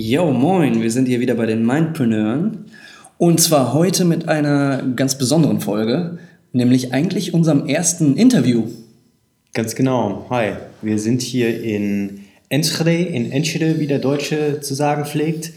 Yo, moin, wir sind hier wieder bei den Mindpreneuren. Und zwar heute mit einer ganz besonderen Folge, nämlich eigentlich unserem ersten Interview. Ganz genau. Hi, wir sind hier in Enschede, in Enschede, wie der Deutsche zu sagen pflegt.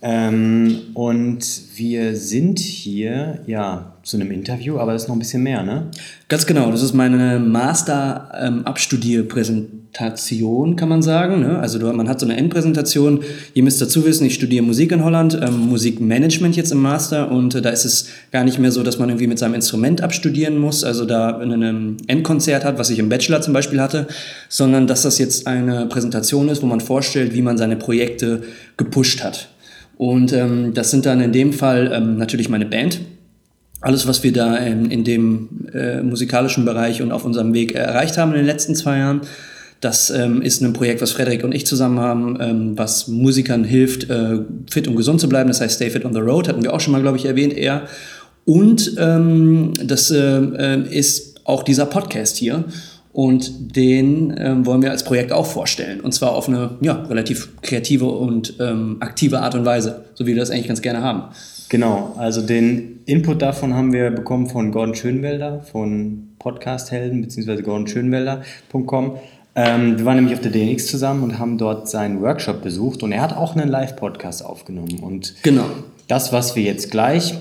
Ähm, und wir sind hier, ja, zu einem Interview, aber das ist noch ein bisschen mehr, ne? Ganz genau, das ist meine Master-Abstudierpräsentation, kann man sagen. Ne? Also man hat so eine Endpräsentation. Ihr müsst dazu wissen, ich studiere Musik in Holland, ähm, Musikmanagement jetzt im Master und äh, da ist es gar nicht mehr so, dass man irgendwie mit seinem Instrument abstudieren muss, also da ein Endkonzert hat, was ich im Bachelor zum Beispiel hatte, sondern dass das jetzt eine Präsentation ist, wo man vorstellt, wie man seine Projekte gepusht hat. Und ähm, das sind dann in dem Fall ähm, natürlich meine Band. Alles, was wir da in, in dem äh, musikalischen Bereich und auf unserem Weg erreicht haben in den letzten zwei Jahren, das ähm, ist ein Projekt, was Frederik und ich zusammen haben, ähm, was Musikern hilft, äh, fit und gesund zu bleiben. Das heißt Stay Fit on the Road, hatten wir auch schon mal, glaube ich, erwähnt eher. Und ähm, das äh, äh ist auch dieser Podcast hier. Und den ähm, wollen wir als Projekt auch vorstellen. Und zwar auf eine ja, relativ kreative und ähm, aktive Art und Weise, so wie wir das eigentlich ganz gerne haben. Genau, also den Input davon haben wir bekommen von Gordon Schönwelder von Podcasthelden bzw. gordonschönwelder.com. Ähm, wir waren nämlich auf der DNX zusammen und haben dort seinen Workshop besucht und er hat auch einen Live-Podcast aufgenommen. Und genau. das, was wir jetzt gleich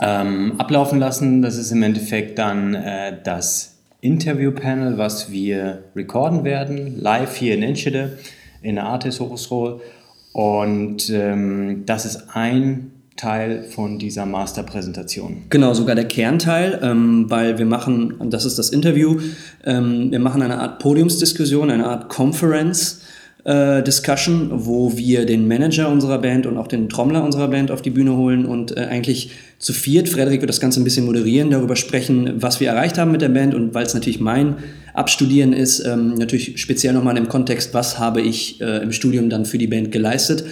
ähm, ablaufen lassen, das ist im Endeffekt dann äh, das Interview-Panel, was wir recorden werden, live hier in Enschede, in der Artis Hochschule. Und ähm, das ist ein Teil von dieser Masterpräsentation. Genau, sogar der Kernteil, ähm, weil wir machen, das ist das Interview, ähm, wir machen eine Art Podiumsdiskussion, eine Art Conference. Äh, Discussion, wo wir den Manager unserer Band und auch den Trommler unserer Band auf die Bühne holen und äh, eigentlich zu viert, Frederik wird das Ganze ein bisschen moderieren, darüber sprechen, was wir erreicht haben mit der Band und weil es natürlich mein Abstudieren ist, ähm, natürlich speziell nochmal im Kontext, was habe ich äh, im Studium dann für die Band geleistet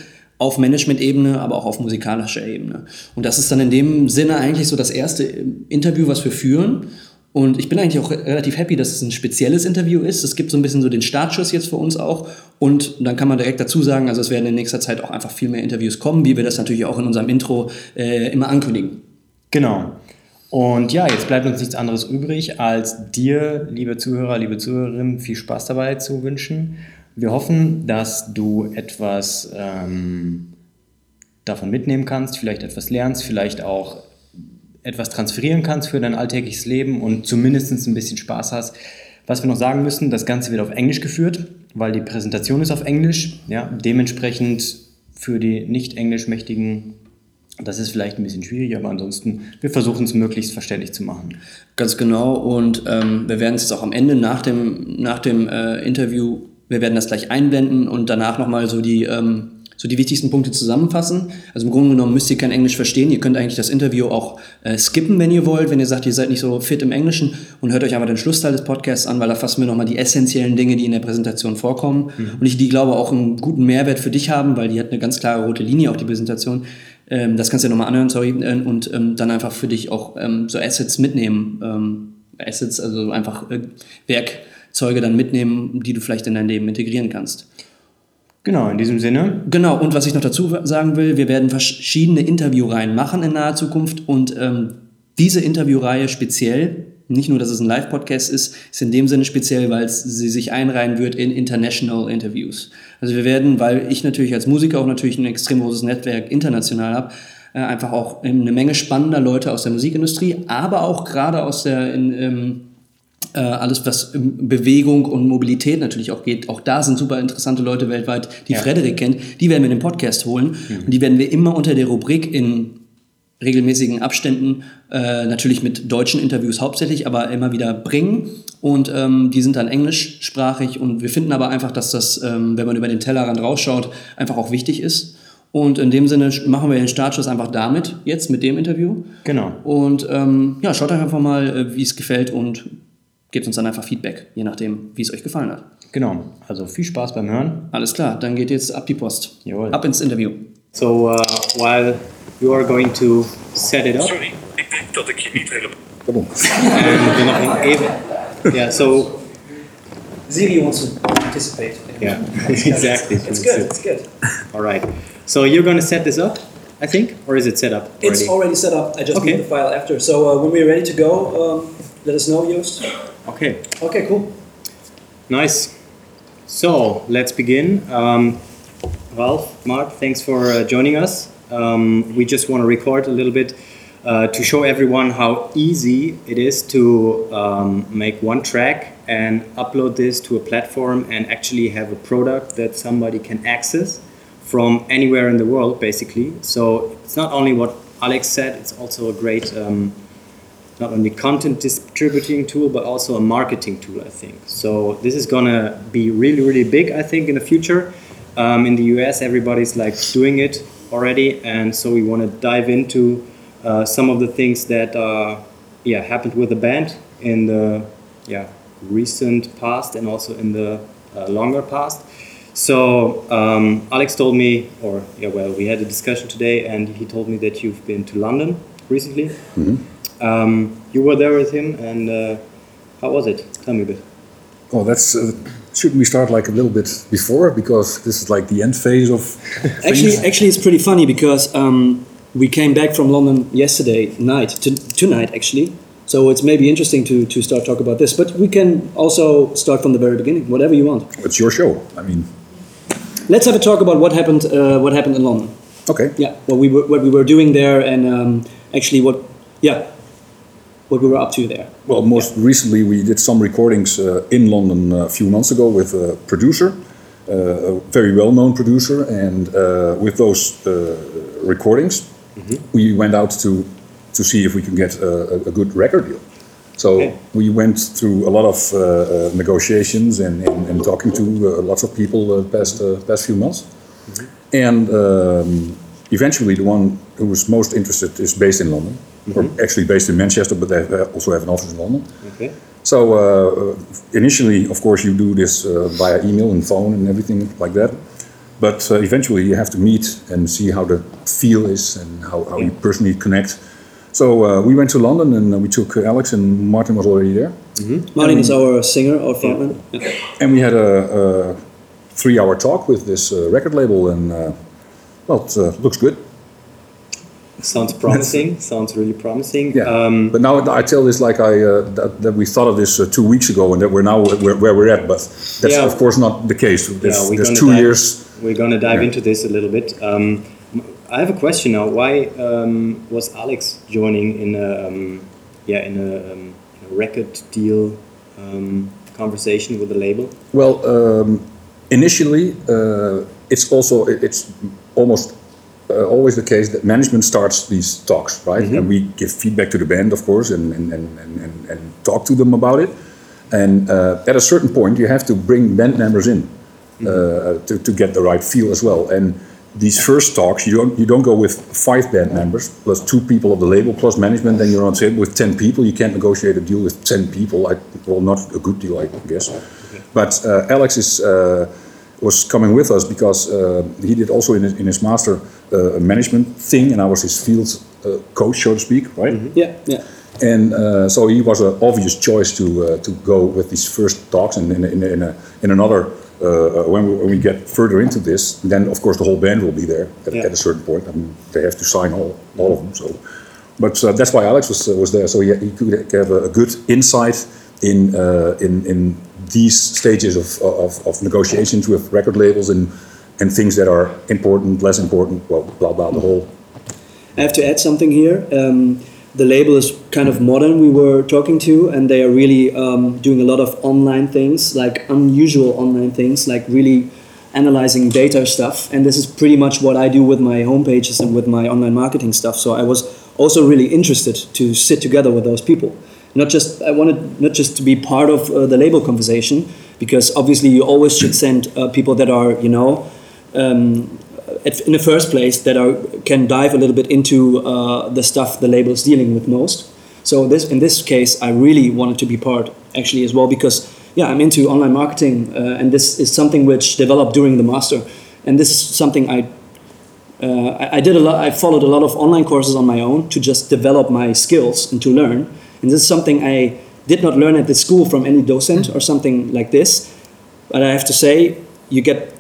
auf Management-Ebene, aber auch auf musikalischer Ebene. Und das ist dann in dem Sinne eigentlich so das erste Interview, was wir führen. Und ich bin eigentlich auch relativ happy, dass es ein spezielles Interview ist. Es gibt so ein bisschen so den Startschuss jetzt für uns auch. Und dann kann man direkt dazu sagen, also es werden in nächster Zeit auch einfach viel mehr Interviews kommen, wie wir das natürlich auch in unserem Intro äh, immer ankündigen. Genau. Und ja, jetzt bleibt uns nichts anderes übrig, als dir, liebe Zuhörer, liebe Zuhörerinnen, viel Spaß dabei zu wünschen. Wir hoffen, dass du etwas ähm, davon mitnehmen kannst, vielleicht etwas lernst, vielleicht auch etwas transferieren kannst für dein alltägliches Leben und zumindest ein bisschen Spaß hast. Was wir noch sagen müssen, das Ganze wird auf Englisch geführt, weil die Präsentation ist auf Englisch. Ja, dementsprechend für die nicht englischmächtigen, das ist vielleicht ein bisschen schwierig, aber ansonsten, wir versuchen es möglichst verständlich zu machen. Ganz genau und ähm, wir werden es jetzt auch am Ende nach dem, nach dem äh, Interview, wir werden das gleich einblenden und danach nochmal so die... Ähm, so die wichtigsten Punkte zusammenfassen. Also im Grunde genommen müsst ihr kein Englisch verstehen. Ihr könnt eigentlich das Interview auch äh, skippen, wenn ihr wollt, wenn ihr sagt, ihr seid nicht so fit im Englischen und hört euch aber den Schlussteil des Podcasts an, weil da fassen wir nochmal die essentiellen Dinge, die in der Präsentation vorkommen. Mhm. Und ich die glaube auch einen guten Mehrwert für dich haben, weil die hat eine ganz klare rote Linie auf die Präsentation. Ähm, das kannst du ja nochmal anhören, sorry, äh, und ähm, dann einfach für dich auch ähm, so Assets mitnehmen. Ähm, Assets, also einfach äh, Werkzeuge dann mitnehmen, die du vielleicht in dein Leben integrieren kannst. Genau, in diesem Sinne. Genau, und was ich noch dazu sagen will, wir werden verschiedene Interviewreihen machen in naher Zukunft und ähm, diese Interviewreihe speziell, nicht nur, dass es ein Live-Podcast ist, ist in dem Sinne speziell, weil sie sich einreihen wird in International Interviews. Also wir werden, weil ich natürlich als Musiker auch natürlich ein extrem großes Netzwerk international habe, äh, einfach auch eine Menge spannender Leute aus der Musikindustrie, aber auch gerade aus der in, ähm, äh, alles, was Bewegung und Mobilität natürlich auch geht. Auch da sind super interessante Leute weltweit, die ja. Frederik kennt. Die werden wir in den Podcast holen. Mhm. Und die werden wir immer unter der Rubrik in regelmäßigen Abständen, äh, natürlich mit deutschen Interviews hauptsächlich, aber immer wieder bringen. Und ähm, die sind dann englischsprachig. Und wir finden aber einfach, dass das, ähm, wenn man über den Tellerrand rausschaut, einfach auch wichtig ist. Und in dem Sinne machen wir den Startschuss einfach damit, jetzt mit dem Interview. Genau. Und ähm, ja, schaut euch einfach mal, äh, wie es gefällt und gebt uns dann einfach Feedback, je nachdem, wie es euch gefallen hat. Genau. Also viel Spaß beim Hören. Alles klar, dann geht jetzt ab die Post. Jawohl. Ab ins Interview. So uh, while you are going to set it up, Sorry, ik denk dat ik je niet helemaal. Nog even. Yeah. So Siri wants to participate. yeah, exactly. It's good, it's good. All right. So you're going to set this up, I think, or is it set up already? It's already set up. I just Okay. need the file after. So uh, when we're ready to go, um, let us know, Joost. Okay. Okay, cool. Nice. So let's begin. Um, Ralph, Mart, thanks for uh, joining us. Um, we just want to record a little bit uh, to show everyone how easy it is to um, make one track and upload this to a platform and actually have a product that somebody can access from anywhere in the world, basically. So it's not only what Alex said, it's also a great. Um, not only content distributing tool but also a marketing tool i think. So this is gonna be really really big i think in the future. Um, in the us everybody's like doing it already and so we want to dive into uh, some of the things that uh, yeah happened with the band in the yeah recent past and also in the uh, longer past. So um, alex told me or yeah well we had a discussion today and he told me that you've been to london recently um, you were there with him, and uh, how was it? Tell me a bit. Oh, that's. Uh, shouldn't we start like a little bit before because this is like the end phase of Actually, actually, it's pretty funny because um, we came back from London yesterday night, to, tonight actually. So it's maybe interesting to, to start talk about this, but we can also start from the very beginning, whatever you want. It's your show. I mean, Let's have a talk about what happened. Uh, what happened in London? okay. Yeah, what we were, what we were doing there, and um, actually what, yeah, what we were up to there. Well, most recently we did some recordings uh, in London a few months ago with a producer, uh, a very well-known producer, and uh, with those uh, recordings, we went out to to see if we can get a, a good record deal. So Okay. we went through a lot of uh, uh, negotiations and, and, and talking to uh, lots of people uh, past uh, past few months, and um, eventually the one who was most interested is based in London, or actually based in Manchester, but they have- also have an office in London. Okay. So uh, initially, of course, you do this uh, via email and phone and everything like that. But uh, eventually, you have to meet and see how the feel is and how, how you personally connect. So uh, we went to London and uh, we took uh, Alex and Martin was already there, Martin is our singer, our frontman. and we had a, a three-hour talk with this uh, record label, and uh, well, it uh, looks good. Sounds promising. Sounds really promising. Yeah. Um, but now I tell this like I uh, that, that we thought of this uh, two weeks ago, and that we're now where, where we're at. But that's Yeah. of course not the case. There's, yeah, we're there's two dive, years. We're gonna dive Yeah. into this a little bit. Um, I have a question now. Why um, was Alex joining in a um, yeah in a, um, in a record deal um, conversation with the label? Well, um, initially, uh, it's also it's almost uh, always the case that management starts these talks, right? And we give feedback to the band, of course, and and, and, and, and, talk to them about it. And uh, at a certain point, you have to bring band members in uh, to, to get the right feel as well. And these first talks, you don't you don't go with five band members plus two people of the label plus management. Then you're on table with ten people. You can't negotiate a deal with ten people. I, well, not a good deal, I guess. But uh, Alex is. Uh, was coming with us because uh, he did also in his, in his master a management thing, and I was his field uh, coach, so to speak, right? Yeah, yeah. And uh, so he was an obvious choice to uh, to go with these first talks, and in in, in, a, in another. Uh, when, we, when we get further into this, then of course the whole band will be there at, Yeah. at a certain point. I mean, they have to sign all, all of them. So, but uh, that's why Alex was uh, was there, so he, he could have a, a good insight in uh, in in these stages of, of, of negotiations with record labels and and things that are important, less important, well, blah blah, the whole. I have to add something here. Um, the label is kind of modern. We were talking to, and they are really um, doing a lot of online things, like unusual online things, like really analyzing data stuff. And this is pretty much what I do with my homepages and with my online marketing stuff. So I was also really interested to sit together with those people. Not just I wanted not just to be part of uh, the label conversation, because obviously you always should send uh, people that are you know um, in the first place that are can dive a little bit into uh, the stuff the label is dealing with most. So this in this case, I really wanted to be part actually as well because yeah, I'm into online marketing, uh, and this is something which developed during the master, and this is something I. Uh, I, I did a lot. I followed a lot of online courses on my own to just develop my skills and to learn. And this is something I did not learn at the school from any docent or something like this. But I have to say, you get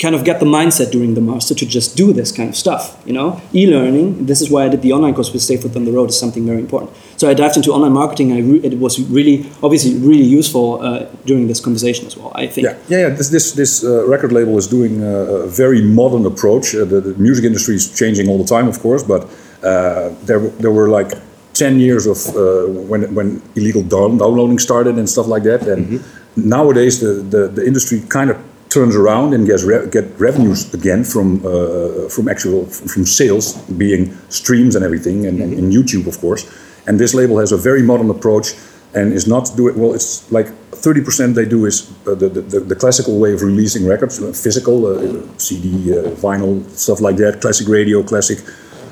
kind of get the mindset during the master to just do this kind of stuff. You know, e-learning. This is why I did the online course with Stay Fit on the Road is something very important. So I dived into online marketing. I re- it was really, obviously, really useful uh, during this conversation as well. I think. Yeah, yeah, yeah. This this this uh, record label is doing a, a very modern approach. Uh, the, the, music industry is changing all the time, of course, but uh, there there were like. 10 years of uh, when, when illegal downloading started and stuff like that. And mm-hmm. nowadays, the, the, the industry kind of turns around and gets re- get revenues again from uh, from actual from sales, being streams and everything, and, mm-hmm. and, YouTube, of course. And this label has a very modern approach and is not doing well. It's like 30% they do is uh, the, the, the classical way of releasing records, uh, physical uh, CD, uh, vinyl, stuff like that, classic radio, classic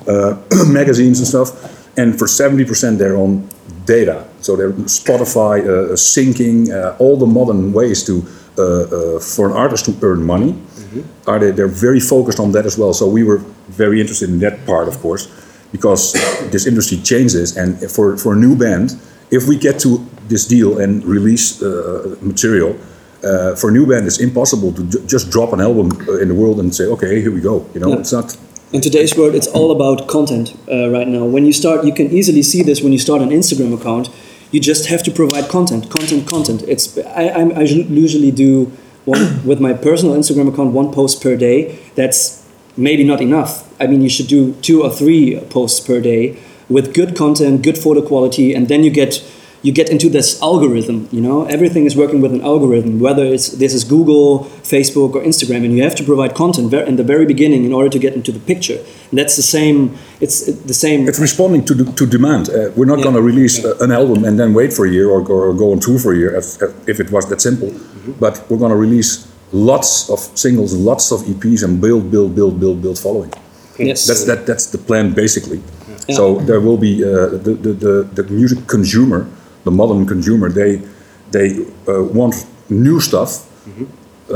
uh, magazines and stuff. And for 70% they're on data. So they're Spotify, syncing, all the modern ways to for an artist to earn money. Mm-hmm. Are they? They're very focused on that as well. So we were very interested in that part, of course, because this industry changes, and for for a new band, if we get to this deal and release uh, material. Uh, for a new band, it's impossible to ju- just drop an album in the world and say, "Okay, here we go." You know, yeah. it's not. In today's world, it's all about content uh, right now. When you start, you can easily see this when you start an Instagram account you just have to provide content, content, content. It's I, I, I usually do one with my personal Instagram account one post per day. That's maybe not enough. I mean, you should do two or three posts per day with good content, good photo quality, and then you get you get into this algorithm you know everything is working with an algorithm whether it's this is google facebook or instagram and you have to provide content in the very beginning in order to get into the picture and that's the same it's the same it's responding to to demand uh, we're not yeah. going to release yeah. an album and then wait for a year or go, or go on tour for a year if, if it was that simple mm-hmm. but we're going to release lots of singles lots of eps and build build build build build following yes that's that that's the plan basically yeah. so there will be uh, the, the, the, the music consumer the modern consumer, they they uh, want new stuff. Mm-hmm.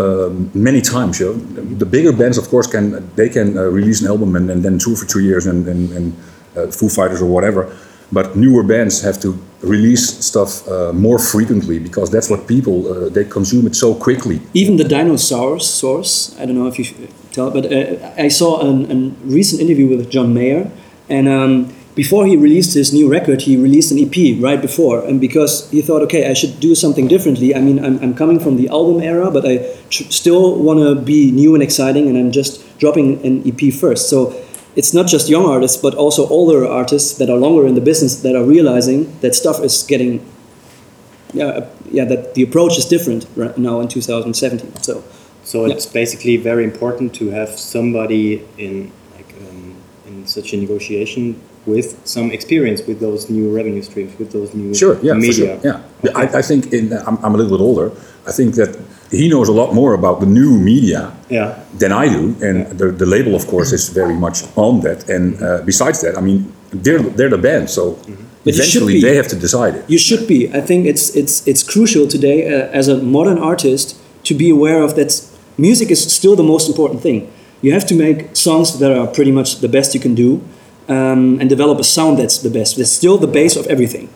Uh, many times, you know. the bigger bands, of course, can they can uh, release an album and, and, then tour for two years and, and, and uh, Foo Fighters or whatever. But newer bands have to release stuff uh, more frequently because that's what people uh, they consume it so quickly. Even the dinosaurs source, I don't know if you tell, but I saw a recent interview with John Mayer, and um, before he released his new record, he released an EP right before. And because he thought, okay, I should do something differently. I mean, I'm, I'm coming from the album era, but I tr- still want to be new and exciting, and I'm just dropping an EP first. So it's not just young artists, but also older artists that are longer in the business that are realizing that stuff is getting, yeah, yeah, that the approach is different right now in 2017. So, so it's yeah. basically very important to have somebody in like um, in such a negotiation with some experience with those new revenue streams, with those new sure, yeah, media. Sure, yeah, okay. I, I, think in, I'm, I'm, a little bit older. I think that he knows a lot more about the new media yeah. than I do, and yeah. the, the label, of course, is very much on that. And uh, besides that, I mean, they're they're the band, so. Mm-hmm. Eventually, they have to decide it. You should be. I think it's it's it's crucial today uh, as a modern artist to be aware of that. Music is still the most important thing. You have to make songs that are pretty much the best you can do, um, and develop a sound that's the best. That's still the base of everything.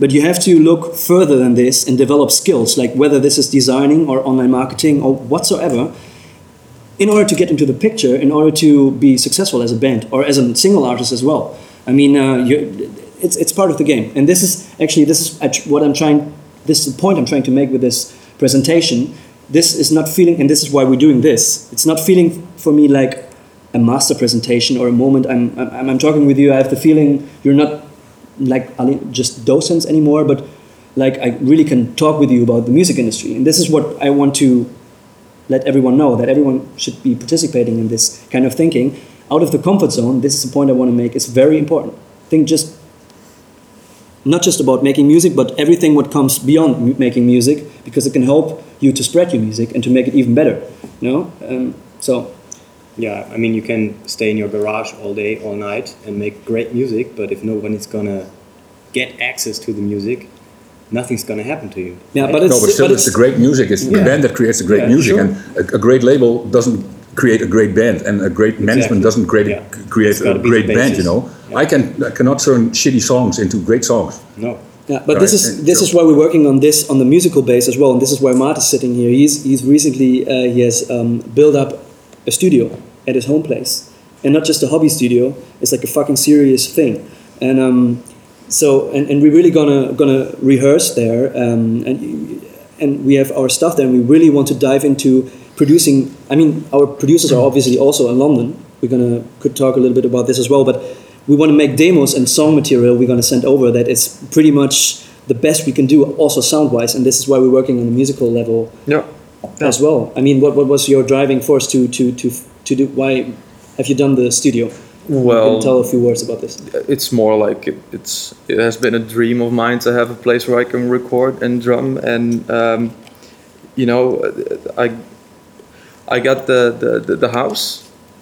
But you have to look further than this and develop skills, like whether this is designing or online marketing or whatsoever, in order to get into the picture, in order to be successful as a band or as a single artist as well. I mean, uh, it's, it's part of the game. And this is actually this is what I'm trying. This is the point I'm trying to make with this presentation. This is not feeling, and this is why we're doing this. It's not feeling for me like a master presentation or a moment I'm, I'm, I'm talking with you, I have the feeling you're not like just docents anymore, but like I really can talk with you about the music industry. And this is what I want to let everyone know that everyone should be participating in this kind of thinking out of the comfort zone. This is the point I want to make. It's very important. Think just not just about making music, but everything what comes beyond making music, because it can help you to spread your music and to make it even better. You know, um, so yeah, I mean, you can stay in your garage all day, all night, and make great music, but if no one is gonna get access to the music, nothing's gonna happen to you. Yeah, right? but it's no, but still, but it's the great music. It's the band that creates the great Yeah, music, sure. and a, a great label doesn't create a great band, and a great management doesn't create Yeah. a, create a great band. You know, Yeah. I can I cannot turn shitty songs into great songs. no. Yeah, but this is this so- is why we're working on this on the musical base as well, and this is why Mart is sitting here. He's he's recently uh, he has um, built up a studio at his home place, and not just a hobby studio. It's like a fucking serious thing, and um, so and, and we're really gonna gonna rehearse there, um, and and we have our stuff there, and we really want to dive into producing. I mean, our producers are obviously also in London. We're gonna could talk a little bit about this as well, but we want to make demos and song material we're going to send over that is pretty much the best we can do also sound wise and this is why we're working on the musical level Yeah. as well i mean what, what was your driving force to to to to do why have you done the studio? You Well, can tell a few words about this. it's more like it, it's it has been a dream of mine to have a place where I can record and drum and um, you know I I got the, the, the, the house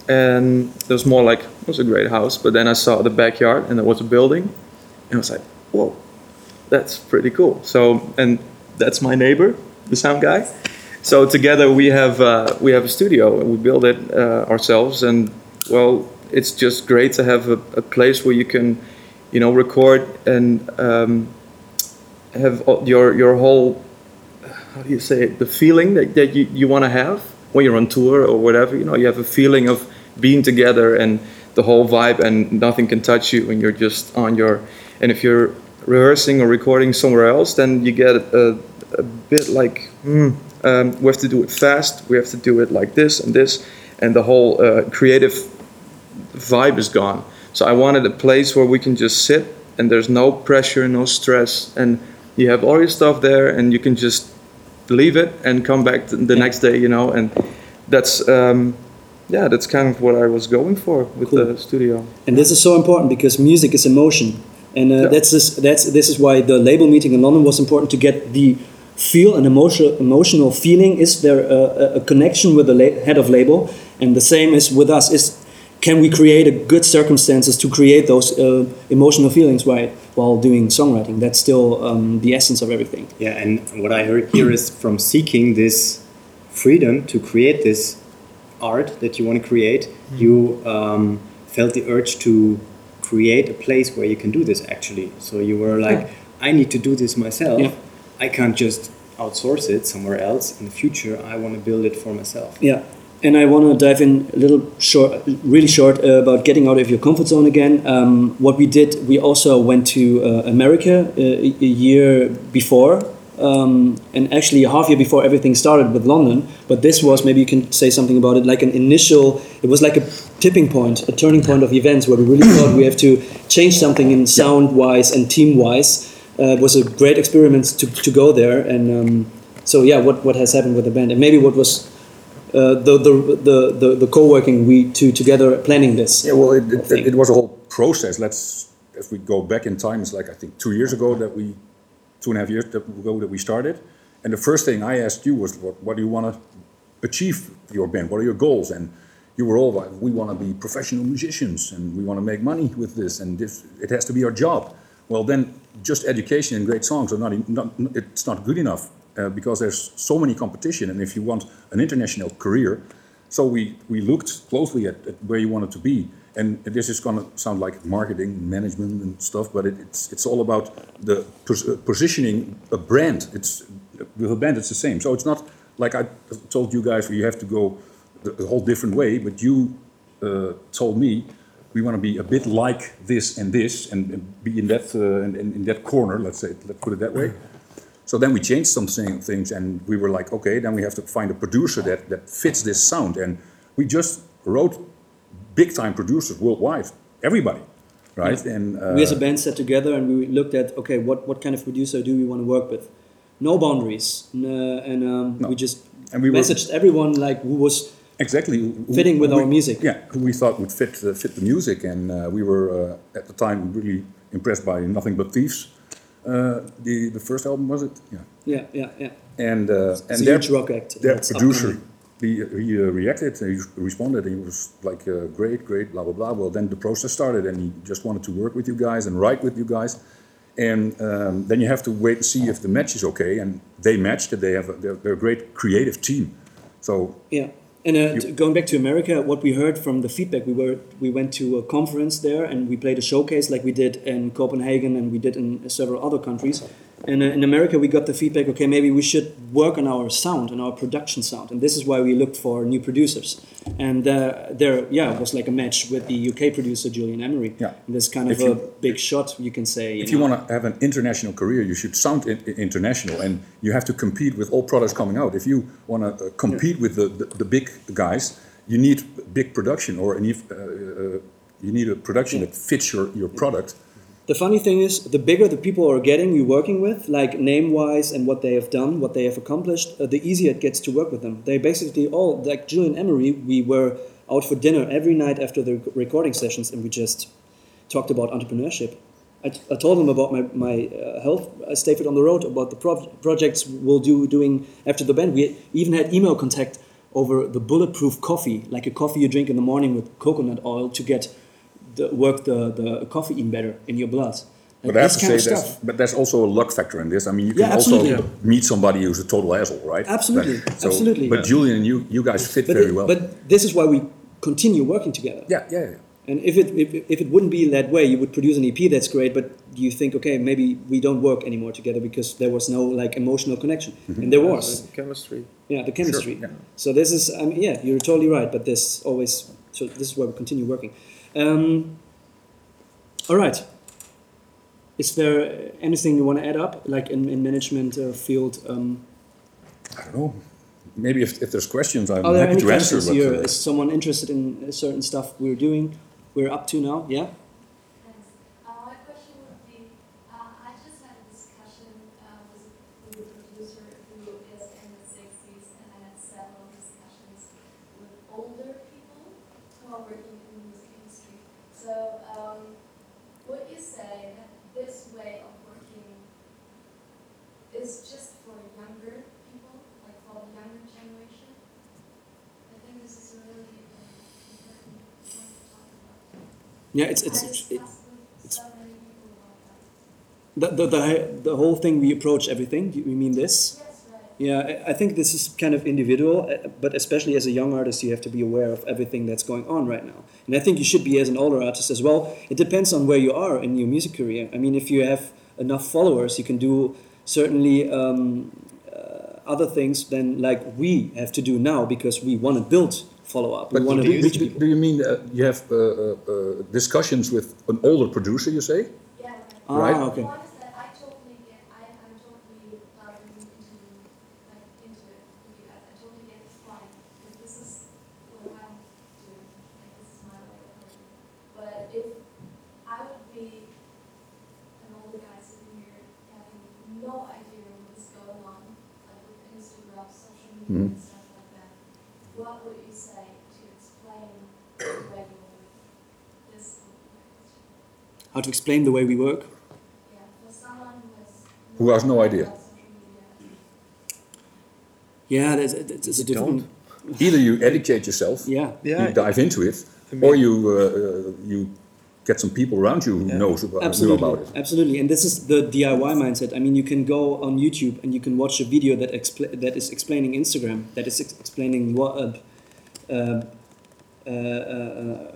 and it was more like it was a great house but then I saw the backyard and there was a building and I was like whoa that's pretty cool. So and that's my neighbor the sound guy so together we have uh, we have a studio and we build it uh, ourselves. And well it's just great to have a, a place where you can you know record and um, have your your whole how do you say it the feeling that, that you, you want to have when you're on tour or whatever you know you have a feeling of being together and the whole vibe and nothing can touch you when you're just on your and if you're rehearsing or recording somewhere else then you get a, a bit like hmm, um, we have to do it fast. We have to do it like this and this. And the whole uh, creative vibe is gone. So i wanted a place where we can just sit and there's no pressure no stress. And you have all your stuff there and you can just leave it and come back the next day you know? And that's um, yeah that's kind of what i was going for with Cool. the studio. And this is so important because music is emotion. And uh, Yeah. that's this that's this is why the label meeting in london was important to get the feel and emotional emotional feeling is there a, a- connection with the la- head of label and the same is with us is can we create a good circumstances to create those uh, emotional feelings right while doing songwriting that's still um, the essence of everything Yeah, and what I heard here is from seeking this freedom to create this art that you want to create, you um, felt the urge to create a place where you can do this actually. So you were like, I need to do this myself. Yeah. I can't just outsource it somewhere else. In the future, I want to build it for myself. Yeah, and I want to dive in a little short, really short uh, about getting out of your comfort zone again. Um, what we did, we also went to uh, America uh, a a year before, um, and actually a half year before everything started with London. But this was maybe you can say something about it, like an initial. It was like a tipping point, a turning point of events where we really thought we have to change something in sound wise and team wise. Uh, it was a great experiment to, to go there, and um, so yeah, what what has happened with the band, and maybe what was uh, the, the, the, the, the co-working we two together planning this. Yeah, well, it, it, it was a whole process. Let's, if we go back in time, it's like I think two years ago that we, two and a half years ago that we started. And the first thing I asked you was, what, what do you want to achieve your band? What are your goals? And you were all like, we want to be professional musicians and we want to make money with this and this, it has to be our job. Well, then just education and great songs are not, not it's not good enough uh, because there's so many competition. And if you want an international career, so we, we looked closely at, at where you wanted to be. And this is going to sound like marketing, management, and stuff, but it, it's, it's all about the pos- uh, positioning a brand. It's with a band, it's the same. So it's not like I told you guys, you have to go the whole different way. But you uh, told me we want to be a bit like this and this, and, and be in that uh, in, in that corner. Let's say, let's put it that way. So then we changed some things, and we were like, okay, then we have to find a producer that that fits this sound, and we just wrote big time producers worldwide, everybody, right? And uh, we as a band sat together and we looked at okay, what, what kind of producer do we want to work with? No boundaries, n- uh, and um, No. we just And we were- messaged everyone like who was exactly Fitting with who our music. Yeah, who we thought would fit uh, fit the music, and uh, we were uh, at the time really impressed by Nothing But Thieves. Uh, the the first album was it? Yeah, yeah yeah yeah. and uh, It's and their, rock act. their producer upcoming. he, he uh, reacted, he responded, he was like, uh, great, great, blah, blah, blah. Well, then the process started and he just wanted to work with you guys and write with you guys. And um, then you have to wait and see if the match is okay. And they matched it, they have a, they're, they're a great creative team. So, Yeah. And uh, going back to America, what we heard from the feedback, we were we went to a conference there and we played a showcase like we did in Copenhagen and we did in several other countries. Uh, in America, we got the feedback, okay, maybe we should work on our sound and our production sound, and this is why we looked for new producers. And uh, there, yeah, it was like a match with the UK producer Julian Emery. Yeah. And this kind of If a you- big shot, you can say. if you want to have an international career, you should sound in, in- international, and you have to compete with all products coming out. If you want to uh, compete with the, the, the big guys, you need big production, or you need, uh, uh, you need a production that fits your, your product. The funny thing is, the bigger the people are getting you're working with, like name wise and what they have done, what they have accomplished, uh, the easier it gets to work with them. They basically all, like Julian Emery, we were out for dinner every night after the recording sessions and we just talked about entrepreneurship. I, told him about my, my uh, health, I stayed on the road, about the pro- projects we'll do doing after the band. We even had email contact over the bulletproof coffee, like a coffee you drink in the morning with coconut oil to get the, work the, the caffeine better in your blood. Like But I have to kind say, of stuff. but there's also a luck factor in this. I mean, you can Yeah, also absolutely. meet somebody who's a total asshole, right? Absolutely, But- so- absolutely. But Yeah. Julian, you you guys fit But, very it- well. but this is why we continue working together. yeah, yeah, yeah. And if it, if, if it wouldn't be that way, you would produce an EP that's great, but you think, okay, maybe we don't work anymore together because there was no like emotional connection, mm-hmm. and there was, the Chemistry. yeah, the chemistry. yeah. So this is, I mean, yeah, you're totally right, but this always, so this is why we continue working. Um, all right. Is there anything you want to add up, like in, in management uh, field? Um, I don't know. Maybe if, if there's questions, I'm there happy to answer. questions But, here? uh, Is someone interested in certain stuff we're doing, we're up to now? Yeah. Thanks. Uh, my question would be, uh, I just had a discussion uh, with, with a producer who is in the 60s, and I had several discussions with older people who are working in the music industry. So, um, would you say that this way of working is just for younger people, like for the younger generation? I think this is a really uh, important point to talk about. Yeah, it's it's, it's the, the the the whole thing. We approach everything. You mean this? Yeah, I- I think this is kind of individual, uh, but especially as a young artist, you have to be aware of everything that's going on right now. And I think you should be as an older artist as well. It depends on where you are in your music career. I mean, if you have enough followers, you can do certainly um, uh, other things than like we have to do now because we want to build follow up. We but want do, to you, reach do, do you mean uh, you have uh, uh, uh, discussions with an older producer? You say? Yeah, right. Ah, Right. okay. The point is that I totally get, I, I'm totally diving into, like, into it with you guys. I totally get this point, because this is what I'm doing, like, this is my way of working. But if I would be an older guy sitting here having no idea what is going on, like with Instagram, social media and stuff like that, what would you say to explain the way you work? This would be my question. How to explain the way we work? Yeah, for someone who has. No idea. about social media. Yeah, there's, there's a different. Either you educate yourself, Yeah. Yeah. you dive into it, or you uh, uh, you get some people around you who knows about, know about it. absolutely, and this is the DIY mindset. I mean, you can go on YouTube and you can watch a video that expl- that is explaining Instagram, that is ex- explaining what uh, uh, uh, uh,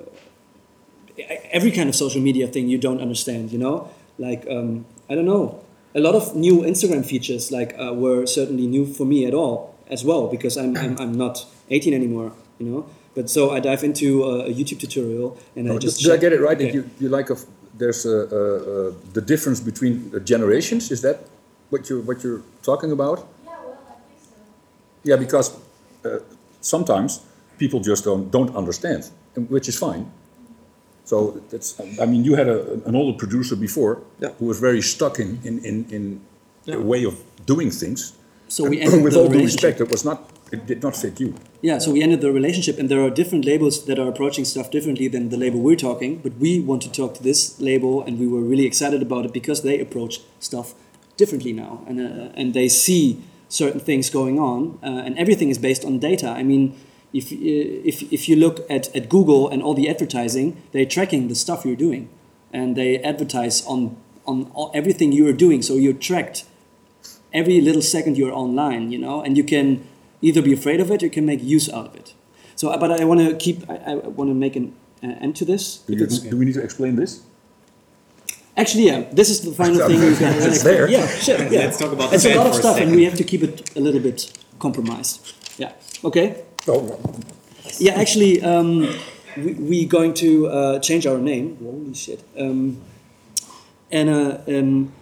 every kind of social media thing you don't understand. You know, like um, I don't know, a lot of new Instagram features like uh, were certainly new for me at all as well because I'm I'm, I'm not 18 anymore. You know. But so I dive into a, a YouTube tutorial and I Oh, just. did I get it right? That Okay. you, you like a, there's a, uh, uh, the difference between generations? Is that what you're, what you're talking about? Yeah, well, I think so. Yeah, because uh, sometimes people just don't don't understand, which is fine. So that's I mean you had a, an older producer before Yeah. who was very stuck in in in, in a way of doing things. So we ended With the all due respect, it was not it did not fit you. Yeah, so we ended the relationship, and there are different labels that are approaching stuff differently than the label we're talking. But we want to talk to this label, and we were really excited about it because they approach stuff differently now, and uh, and they see certain things going on, uh, and everything is based on data. I mean, if, uh, if, if you look at, at Google and all the advertising, they're tracking the stuff you're doing, and they advertise on on all, everything you are doing. So you're tracked every little second you're online, you know, and you can either be afraid of it or you can make use out of it. So, but I want to keep, I, I want to make an uh, end to this. Do, you, do we need to explain this? Actually, yeah, this is the final thing you can. It's there. Yeah, sure. Yeah. Let's talk about It's a lot of for a stuff, and we have to keep it a little bit compromised. Yeah. Okay. Oh, Yeah, actually, um, we we going to uh, change our name. Holy shit! Um, and uh, um,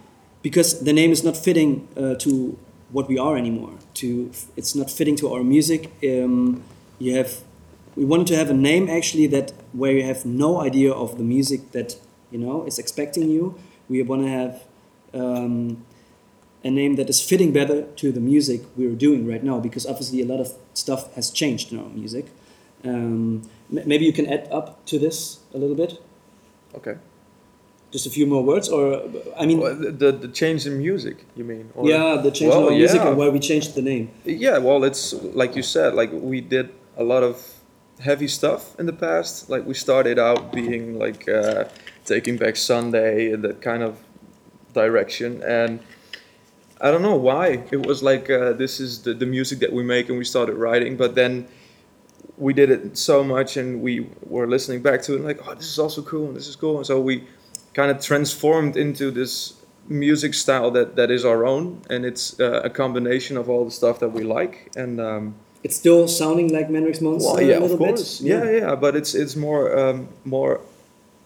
because the name is not fitting uh, to what we are anymore. To it's not fitting to our music. Um, you have we wanted to have a name actually that where you have no idea of the music that you know is expecting you. We want to have. A name that is fitting better to the music we're doing right now because obviously a lot of stuff has changed in our music. Um, maybe you can add up to this a little bit, Okay. just a few more words, or I mean, Well, the, the change in music, you mean? Or- yeah, the change Well, in our music and why we changed the name. Yeah, well, it's like you said, like we did a lot of heavy stuff in the past. Like we started out being like uh, Taking Back Sunday and that kind of direction, and I don't know why it was like uh, this is the, the music that we make, and we started writing, but then we did it so much, and we were listening back to it, like, oh, this is also cool, and this is cool, and so we kind of transformed into this music style that, that is our own, and it's uh, a combination of all the stuff that we like, and um, It's still sounding like Mandrake's Monster well, yeah, a little of course, bit. yeah. yeah, but it's it's more um, more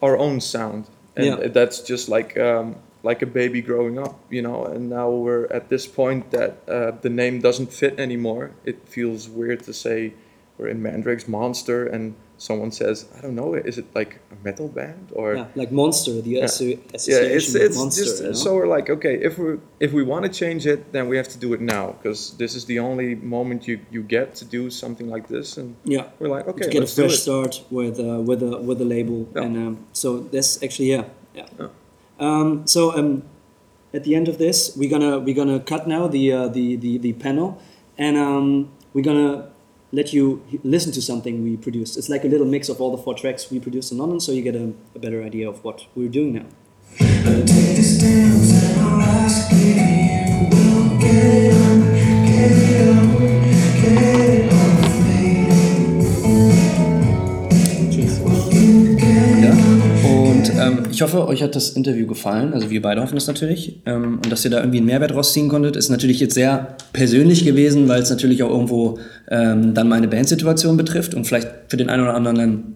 our own sound, and Yeah. that's just like um, like a baby growing up, you know. And now we're at this point that uh, the name doesn't fit anymore. It feels weird to say we're in Mandrake's Monster, and someone says, I don't know, is it like a metal band or? Yeah, like Monster, the Yeah, association it's with it's Monster. just you know? so we're like, okay, if we if we want to change it, then we have to do it now because this is the only moment you you get to do something like this, and yeah. we're like, okay, to get a fresh start with uh, with a with a label, Yeah. and um, so that's actually yeah yeah. Um, so um, at the end of this, we're gonna we're gonna cut now the uh, the, the the panel, and um, we're gonna let you listen to something we produced. It's like a little mix of all the four tracks we produced in London, so you get a, a better idea of what we're doing now. Ähm, ich hoffe, euch hat das Interview gefallen. Also wir beide hoffen es natürlich. Ähm, und dass ihr da irgendwie einen Mehrwert rausziehen konntet. Ist natürlich jetzt sehr persönlich gewesen, weil es natürlich auch irgendwo ähm, dann meine Bandsituation betrifft und vielleicht für den einen oder anderen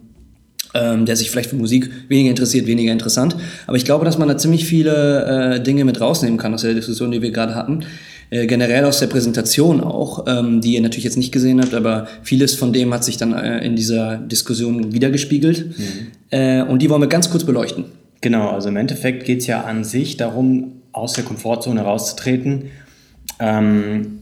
ähm, der sich vielleicht für Musik weniger interessiert, weniger interessant. Aber ich glaube, dass man da ziemlich viele äh, Dinge mit rausnehmen kann aus der Diskussion, die wir gerade hatten. Äh, generell aus der Präsentation auch, ähm, die ihr natürlich jetzt nicht gesehen habt, aber vieles von dem hat sich dann äh, in dieser Diskussion wiedergespiegelt. Äh, und die wollen wir ganz kurz beleuchten. Genau, also im Endeffekt geht es ja an sich darum, aus der Komfortzone rauszutreten, ähm,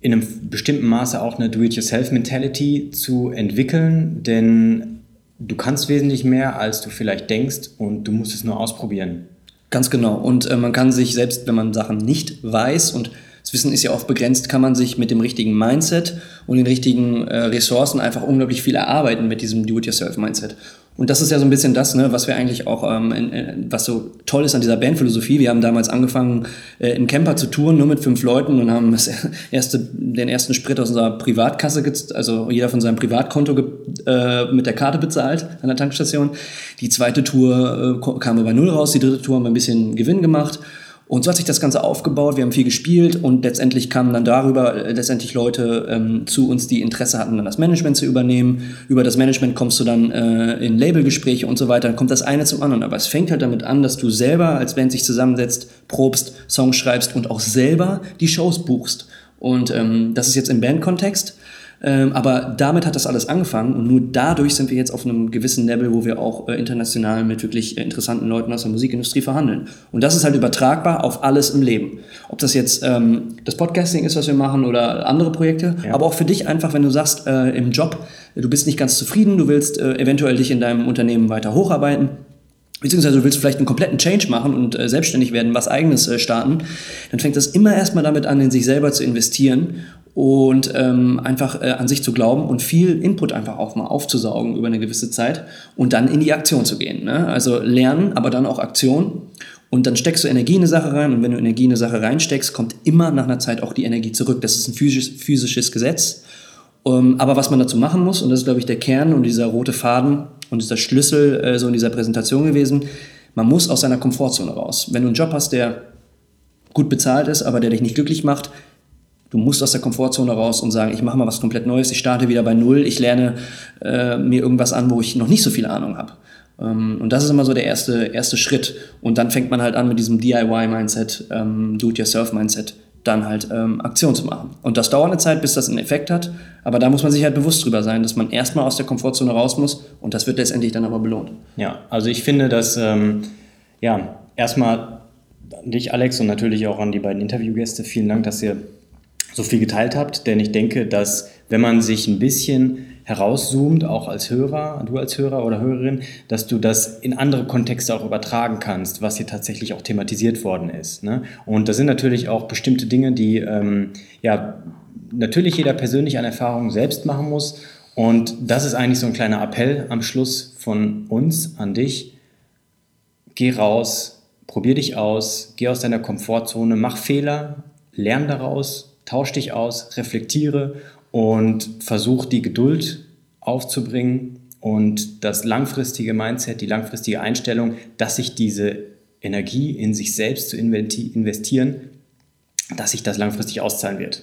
in einem bestimmten Maße auch eine Do-it-yourself-Mentality zu entwickeln, denn du kannst wesentlich mehr, als du vielleicht denkst und du musst es nur ausprobieren. Ganz genau. Und äh, man kann sich, selbst wenn man Sachen nicht weiß, und das Wissen ist ja oft begrenzt, kann man sich mit dem richtigen Mindset und den richtigen äh, Ressourcen einfach unglaublich viel erarbeiten mit diesem Do-it-yourself-Mindset. Und das ist ja so ein bisschen das, ne, was wir eigentlich auch, ähm, in, in, was so toll ist an dieser Bandphilosophie. Wir haben damals angefangen, äh, im Camper zu touren, nur mit fünf Leuten und haben das erste, den ersten Sprit aus unserer Privatkasse, also jeder von seinem Privatkonto äh, mit der Karte bezahlt an der Tankstation. Die zweite Tour äh, kamen wir bei Null raus, die dritte Tour haben wir ein bisschen Gewinn gemacht. Und so hat sich das Ganze aufgebaut, wir haben viel gespielt und letztendlich kamen dann darüber äh, letztendlich Leute ähm, zu uns, die Interesse hatten, dann das Management zu übernehmen. Über das Management kommst du dann äh, in Labelgespräche und so weiter, dann kommt das eine zum anderen. Aber es fängt halt damit an, dass du selber als Band sich zusammensetzt, probst, Songs schreibst und auch selber die Shows buchst. Und ähm, das ist jetzt im Bandkontext. Ähm, aber damit hat das alles angefangen und nur dadurch sind wir jetzt auf einem gewissen Level, wo wir auch äh, international mit wirklich äh, interessanten Leuten aus der Musikindustrie verhandeln. Und das ist halt übertragbar auf alles im Leben. Ob das jetzt ähm, das Podcasting ist, was wir machen oder andere Projekte, Ja. aber auch für dich einfach, wenn du sagst, äh, im Job, du bist nicht ganz zufrieden, du willst äh, eventuell dich in deinem Unternehmen weiter hocharbeiten beziehungsweise du willst vielleicht einen kompletten Change machen und äh, selbstständig werden, was eigenes äh, starten, dann fängt das immer erstmal damit an, in sich selber zu investieren und ähm, einfach äh, an sich zu glauben und viel Input einfach auch mal aufzusaugen über eine gewisse Zeit und dann in die Aktion zu gehen. Ne? Also lernen, aber dann auch Aktion. Und dann steckst du Energie in eine Sache rein und wenn du Energie in eine Sache reinsteckst, kommt immer nach einer Zeit auch die Energie zurück. Das ist ein physisch, physisches Gesetz. Um, aber was man dazu machen muss, und das ist, glaube ich, der Kern und dieser rote Faden und dieser Schlüssel äh, so in dieser Präsentation gewesen, man muss aus seiner Komfortzone raus. Wenn du einen Job hast, der gut bezahlt ist, aber der dich nicht glücklich macht, du musst aus der Komfortzone raus und sagen, ich mache mal was komplett Neues, ich starte wieder bei Null, ich lerne äh, mir irgendwas an, wo ich noch nicht so viel Ahnung habe. Ähm, und das ist immer so der erste, erste Schritt. Und dann fängt man halt an mit diesem DIY-Mindset, ähm, Do-it-yourself-Mindset, dann halt ähm, Aktion zu machen. Und das dauert eine Zeit, bis das einen Effekt hat, aber da muss man sich halt bewusst drüber sein, dass man erstmal aus der Komfortzone raus muss und das wird letztendlich dann aber belohnt. Ja, also ich finde, dass ähm, ja, erstmal dich, Alex, und natürlich auch an die beiden Interviewgäste, vielen Dank, dass ihr so viel geteilt habt, denn ich denke, dass wenn man sich ein bisschen herauszoomt, auch als Hörer, du als Hörer oder Hörerin, dass du das in andere Kontexte auch übertragen kannst, was hier tatsächlich auch thematisiert worden ist. Ne? Und das sind natürlich auch bestimmte Dinge, die ähm, ja natürlich jeder persönlich an Erfahrungen selbst machen muss. Und das ist eigentlich so ein kleiner Appell am Schluss von uns an dich. Geh raus, probier dich aus, geh aus deiner Komfortzone, mach Fehler, lern daraus, tausch dich aus, reflektiere und versuch die Geduld aufzubringen und das langfristige Mindset, die langfristige Einstellung, dass sich diese Energie in sich selbst zu investieren, dass sich das langfristig auszahlen wird.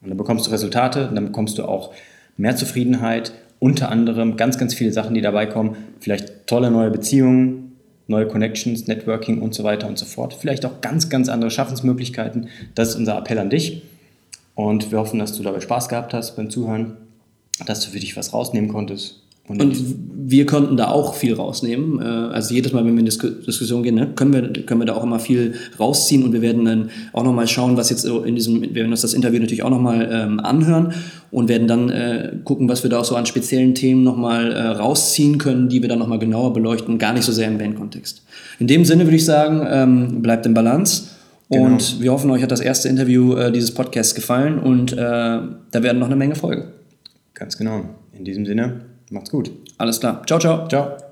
Und dann bekommst du Resultate, und dann bekommst du auch mehr Zufriedenheit, unter anderem ganz, ganz viele Sachen, die dabei kommen, vielleicht tolle neue Beziehungen, neue Connections, Networking und so weiter und so fort. Vielleicht auch ganz, ganz andere Schaffensmöglichkeiten. Das ist unser Appell an dich. Und wir hoffen, dass du dabei Spaß gehabt hast beim Zuhören, dass du für dich was rausnehmen konntest. Und, und wir konnten da auch viel rausnehmen. Äh, also jedes Mal, wenn wir in Dis Diskussion gehen, ne, können, wir, können wir da auch immer viel rausziehen und wir werden dann auch nochmal schauen, was jetzt in diesem, wir werden uns das Interview natürlich auch nochmal ähm, anhören und werden dann äh, gucken, was wir da auch so an speziellen Themen nochmal äh, rausziehen können, die wir dann nochmal genauer beleuchten, gar nicht so sehr im Bandkontext. In dem Sinne würde ich sagen, ähm, bleibt im Balance. Genau. Und wir hoffen, euch hat das erste Interview äh, dieses Podcasts gefallen und äh, da werden noch eine Menge folgen. Ganz genau. In diesem Sinne, macht's gut. Alles klar. Ciao, ciao. Ciao.